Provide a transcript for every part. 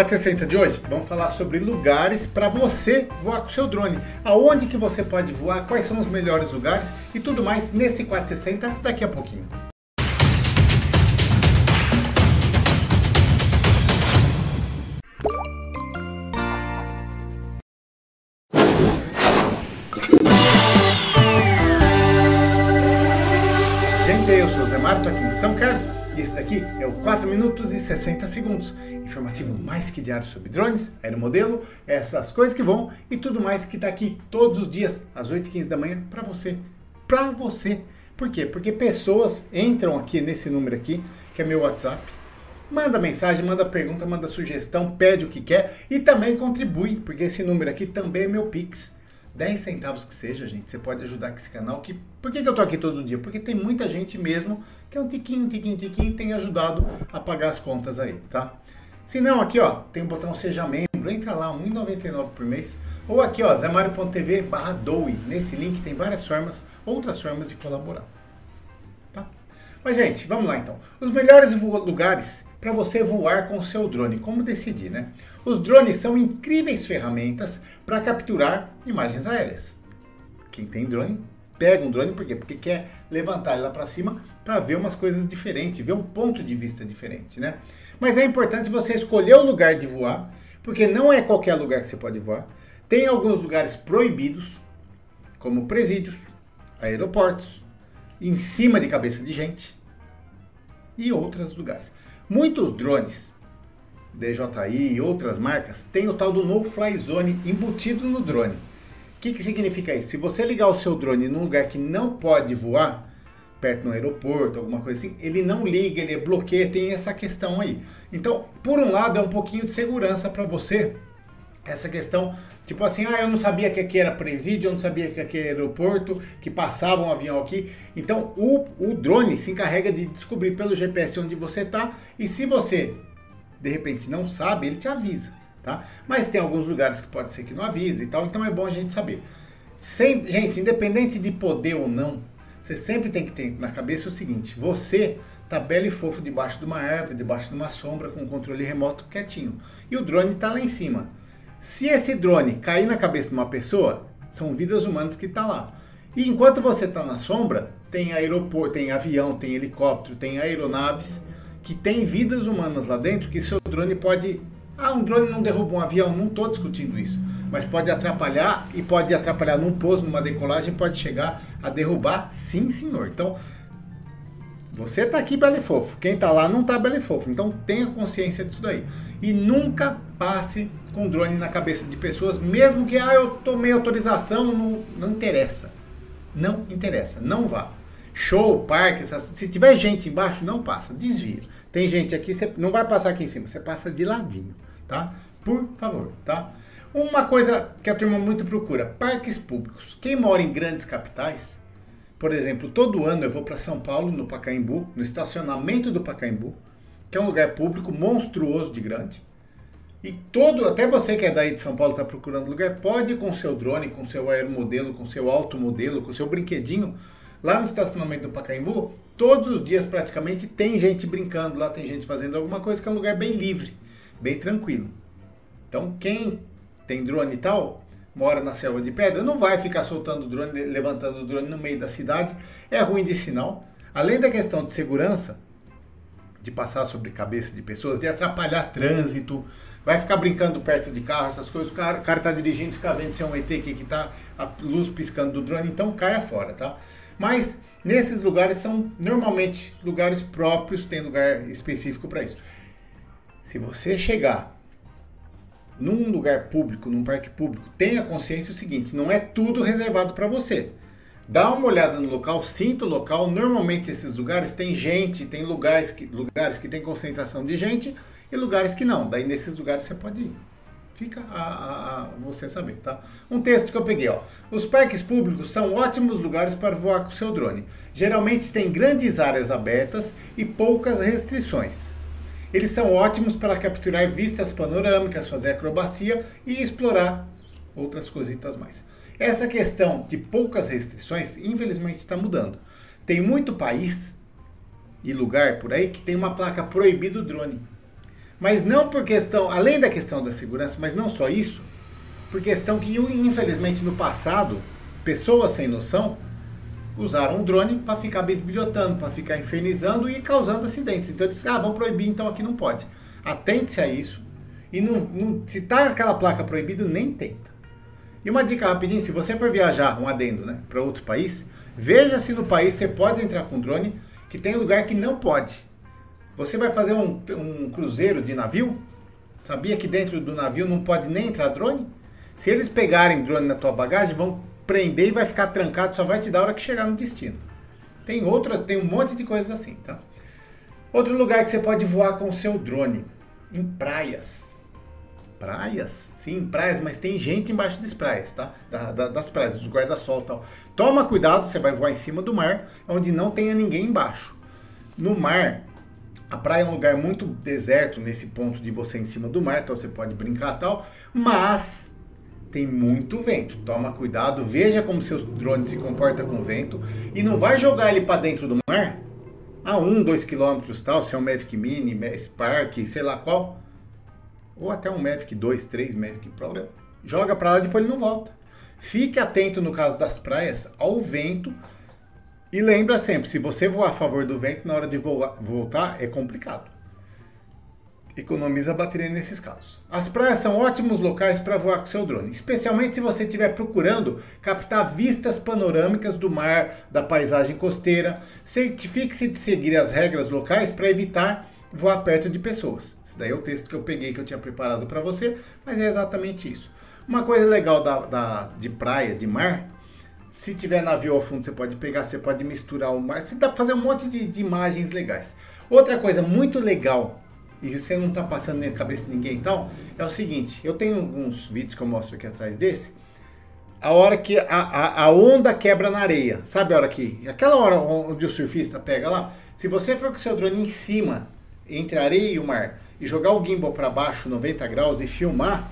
460 de hoje, vamos falar sobre lugares para você voar com seu drone. Aonde que você pode voar, quais são os melhores lugares e tudo mais nesse 460 daqui a pouquinho. Gente, eu sou o Zé estou aqui em São Carlos esse daqui é o 4 minutos e 60 segundos. Informativo mais que diário sobre drones, aeromodelo, essas coisas que vão e tudo mais que está aqui todos os dias às 8h15 da manhã para você. Para você. Por quê? Porque pessoas entram aqui nesse número aqui, que é meu WhatsApp, manda mensagem, manda pergunta, manda sugestão, pede o que quer e também contribui, porque esse número aqui também é meu Pix. 10 centavos que seja, gente, você pode ajudar esse canal. Que, por que, que eu tô aqui todo dia? Porque tem muita gente mesmo que é um tiquinho, tiquinho, tiquinho, tem ajudado a pagar as contas aí, tá? Se não, aqui ó, tem o botão Seja Membro, entra lá, R$ 1,99 por mês. Ou aqui ó, zemario.tv barra doe. Nesse link tem várias formas, outras formas de colaborar. Tá? Mas gente, vamos lá então. Os melhores lugares para você voar com o seu drone. Como decidir, né? Os drones são incríveis ferramentas para capturar imagens aéreas. Quem tem drone, pega um drone por quê? Porque quer levantar ele lá para cima para ver umas coisas diferentes, ver um ponto de vista diferente, né? Mas é importante você escolher o lugar de voar, porque não é qualquer lugar que você pode voar. Tem alguns lugares proibidos, como presídios, aeroportos, em cima de cabeça de gente e outros lugares. Muitos drones, DJI e outras marcas, têm o tal do No Fly Zone embutido no drone. O que, que significa isso? Se você ligar o seu drone num lugar que não pode voar, perto no aeroporto, alguma coisa assim, ele não liga, ele bloqueia, tem essa questão aí. Então, por um lado, é um pouquinho de segurança para você, essa questão, tipo assim, ah, eu não sabia que aqui era presídio, eu não sabia que aqui era aeroporto, que passava um avião aqui. Então, o, o drone se encarrega de descobrir pelo GPS onde você está e se você, de repente, não sabe, ele te avisa, tá? Mas tem alguns lugares que pode ser que não avise e tal, então é bom a gente saber. Sempre, gente, independente de poder ou não, você sempre tem que ter na cabeça o seguinte, você tá belo e fofo debaixo de uma árvore, debaixo de uma sombra, com controle remoto quietinho. E o drone está lá em cima. Se esse drone cair na cabeça de uma pessoa, são vidas humanas que tá lá. E enquanto você está na sombra, tem aeroporto, tem avião, tem helicóptero, tem aeronaves que tem vidas humanas lá dentro que seu drone pode. Ah, um drone não derruba um avião, não estou discutindo isso. Mas pode atrapalhar e pode atrapalhar num pouso, numa decolagem, pode chegar a derrubar, sim, senhor. Então, você está aqui belo e fofo. Quem está lá não está belo e fofo. Então tenha consciência disso daí. E nunca passe com drone na cabeça de pessoas, mesmo que ah, eu tomei autorização, não, não interessa. Não interessa, não vá. Show, parque, se tiver gente embaixo, não passa, desvia. Tem gente aqui, você não vai passar aqui em cima, você passa de ladinho, tá? Por favor, tá? Uma coisa que a turma muito procura, parques públicos. Quem mora em grandes capitais, por exemplo, todo ano eu vou para São Paulo, no Pacaembu, no estacionamento do Pacaembu, que é um lugar público monstruoso de grande. E todo, até você que é daí de São Paulo está procurando lugar, pode ir com seu drone, com seu aeromodelo, com seu automodelo, com seu brinquedinho, lá no estacionamento do Pacaembu, todos os dias praticamente tem gente brincando lá, tem gente fazendo alguma coisa, que é um lugar bem livre, bem tranquilo. Então, quem tem drone e tal, mora na selva de pedra, não vai ficar soltando drone, levantando drone no meio da cidade, é ruim de sinal. Além da questão de segurança, de passar sobre cabeça de pessoas, de atrapalhar trânsito, vai ficar brincando perto de carro, essas coisas, o cara, o cara tá dirigindo, fica vendo se é um ET que, que tá a luz piscando do drone, então caia fora, tá? Mas nesses lugares são normalmente lugares próprios, tem lugar específico para isso. Se você chegar num lugar público, num parque público, tenha consciência o seguinte, não é tudo reservado para você. Dá uma olhada no local, sinta o local. Normalmente esses lugares tem gente, tem lugares que, lugares que tem concentração de gente e lugares que não. Daí nesses lugares você pode ir. Fica a, a, a, você saber, tá? Um texto que eu peguei, ó. Os parques públicos são ótimos lugares para voar com seu drone. Geralmente tem grandes áreas abertas e poucas restrições. Eles são ótimos para capturar vistas panorâmicas, fazer acrobacia e explorar outras cositas mais. Essa questão de poucas restrições, infelizmente, está mudando. Tem muito país e lugar por aí que tem uma placa proibido drone. Mas não por questão, além da questão da segurança, mas não só isso, por questão que, infelizmente, no passado, pessoas sem noção usaram o drone para ficar bisbilhotando, para ficar infernizando e causando acidentes. Então eles disseram, ah, vamos proibir, então aqui não pode. Atente-se a isso. E não, não, se tá aquela placa proibido, nem tenta. E uma dica rapidinho, se você for viajar, um adendo, né, para outro país, veja se no país você pode entrar com drone, que tem lugar que não pode. Você vai fazer um, um cruzeiro de navio? Sabia que dentro do navio não pode nem entrar drone? Se eles pegarem drone na tua bagagem, vão prender e vai ficar trancado, só vai te dar a hora que chegar no destino. Tem outras, tem um monte de coisas assim, tá? Outro lugar que você pode voar com o seu drone, em praias. Praias? Sim, praias, mas tem gente embaixo das praias, tá? Da, da, das praias, os guarda-sol e tal. Toma cuidado, você vai voar em cima do mar, onde não tenha ninguém embaixo. No mar, a praia é um lugar muito deserto nesse ponto de você em cima do mar, então você pode brincar tal, mas tem muito vento. Toma cuidado, veja como seus drones se comportam com vento e não vai jogar ele para dentro do mar a 1, 2 quilômetros tal, se é um Mavic Mini, Spark, sei lá qual, ou até um Mavic 2, 3, Mavic Pro, joga para lá e depois ele não volta. Fique atento no caso das praias ao vento e lembra sempre, se você voar a favor do vento na hora de voar, voltar é complicado economiza bateria nesses casos. As praias são ótimos locais para voar com seu drone, especialmente se você estiver procurando captar vistas panorâmicas do mar, da paisagem costeira. Certifique-se de seguir as regras locais para evitar voar perto de pessoas. Esse daí é o texto que eu peguei que eu tinha preparado para você, mas é exatamente isso. Uma coisa legal da, da, de praia, de mar, se tiver navio ao fundo, você pode pegar, você pode misturar o mar, você dá para fazer um monte de, de imagens legais. Outra coisa muito legal e você não está passando na cabeça de ninguém e tal, é o seguinte, eu tenho alguns vídeos que eu mostro aqui atrás desse, a hora que a, a, a, onda quebra na areia, sabe a hora que, aquela hora onde o surfista pega lá, se você for com o seu drone em cima, entre a areia e o mar, e jogar o gimbal para baixo 90 graus e filmar,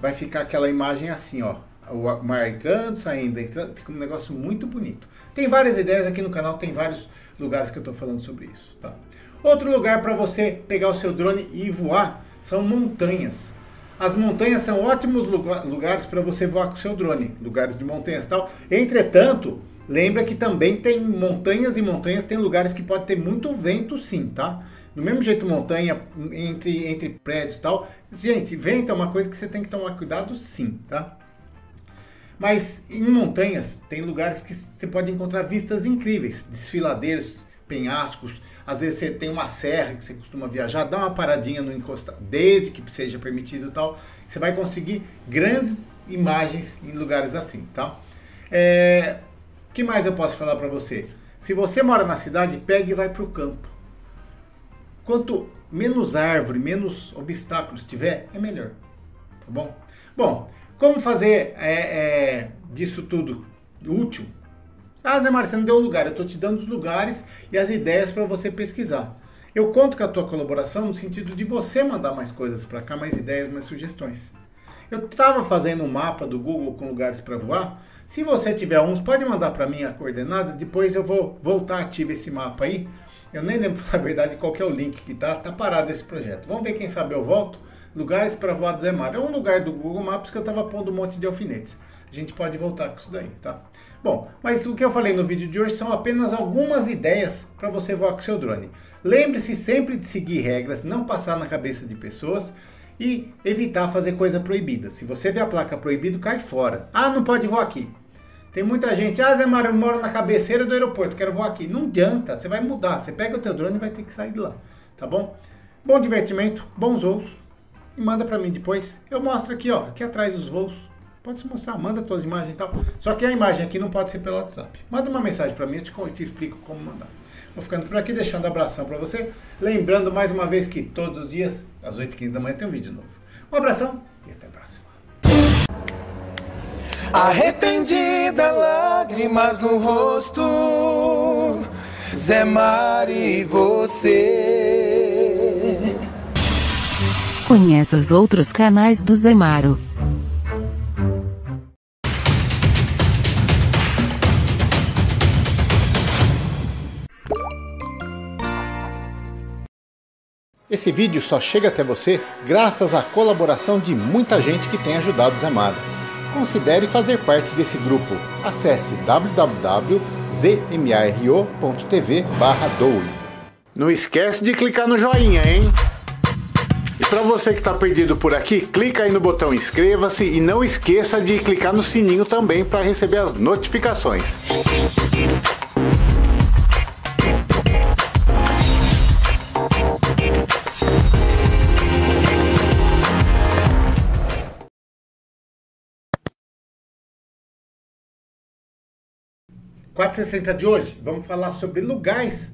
vai ficar aquela imagem assim, ó, o mar entrando, saindo, entrando, fica um negócio muito bonito. Tem várias ideias aqui no canal, tem vários lugares que eu estou falando sobre isso, tá? Outro lugar para você pegar o seu drone e voar são montanhas. As montanhas são ótimos lugares para você voar com o seu drone, lugares de montanhas e tal. Entretanto, lembra que também tem montanhas e montanhas, tem lugares que pode ter muito vento sim, tá? Do mesmo jeito montanha, entre, entre prédios e tal. Gente, vento é uma coisa que você tem que tomar cuidado sim, tá? Mas em montanhas tem lugares que você pode encontrar vistas incríveis, desfiladeiros, penhascos, às vezes você tem uma serra que você costuma viajar, dá uma paradinha no encostado, desde que seja permitido tal, você vai conseguir grandes imagens em lugares assim, tá? É, que mais eu posso falar para você? Se você mora na cidade, pegue e vai para o campo. Quanto menos árvore, menos obstáculos tiver, é melhor, tá bom? Bom, como fazer é, é, disso tudo útil? Ah, Zé você não deu lugar. Eu estou te dando os lugares e as ideias para você pesquisar. Eu conto com a tua colaboração no sentido de você mandar mais coisas para cá, mais ideias, mais sugestões. Eu estava fazendo um mapa do Google com lugares para voar. Se você tiver uns, pode mandar para mim a coordenada. Depois eu vou voltar ativo esse mapa aí. Eu nem lembro, na verdade, qual é o link que tá. Tá parado esse projeto. Vamos ver quem sabe eu volto. Lugares para voar do Zé Mário. É um lugar do Google Maps que eu estava pondo um monte de alfinetes. A gente pode voltar com isso daí, tá? Bom, mas o que eu falei no vídeo de hoje são apenas algumas ideias para você voar com seu drone. Lembre-se sempre de seguir regras, não passar na cabeça de pessoas e evitar fazer coisa proibida. Se você vê a placa proibido, cai fora. Ah, não pode voar aqui. Tem muita gente, ah, Zé Mário, eu moro na cabeceira do aeroporto, quero voar aqui. Não adianta, você vai mudar. Você pega o teu drone e vai ter que sair de lá, tá bom? Bom divertimento, bons voos e manda para mim depois. Eu mostro aqui, ó, aqui atrás os voos. Pode se mostrar, manda tuas imagens e tal. Só que a imagem aqui não pode ser pelo WhatsApp. Manda uma mensagem para mim, eu te, te, explico como mandar. Vou ficando por aqui, deixando abração para você. Lembrando mais uma vez que todos os dias, às 8h15 da manhã, tem um vídeo novo. Um abração e até a próxima. Arrependida, lágrimas no rosto, Zé Mari, você. Conheça os outros canais do Zemaro. Esse vídeo só chega até você graças à colaboração de muita gente que tem ajudado o Zé Mário. Considere fazer parte desse grupo. Acesse www.zmaro.tv doe. Não esquece de clicar no joinha, hein? E para você que está perdido por aqui, clica aí no botão inscreva-se e não esqueça de clicar no sininho também para receber as notificações. Quatro de hoje, vamos falar sobre lugares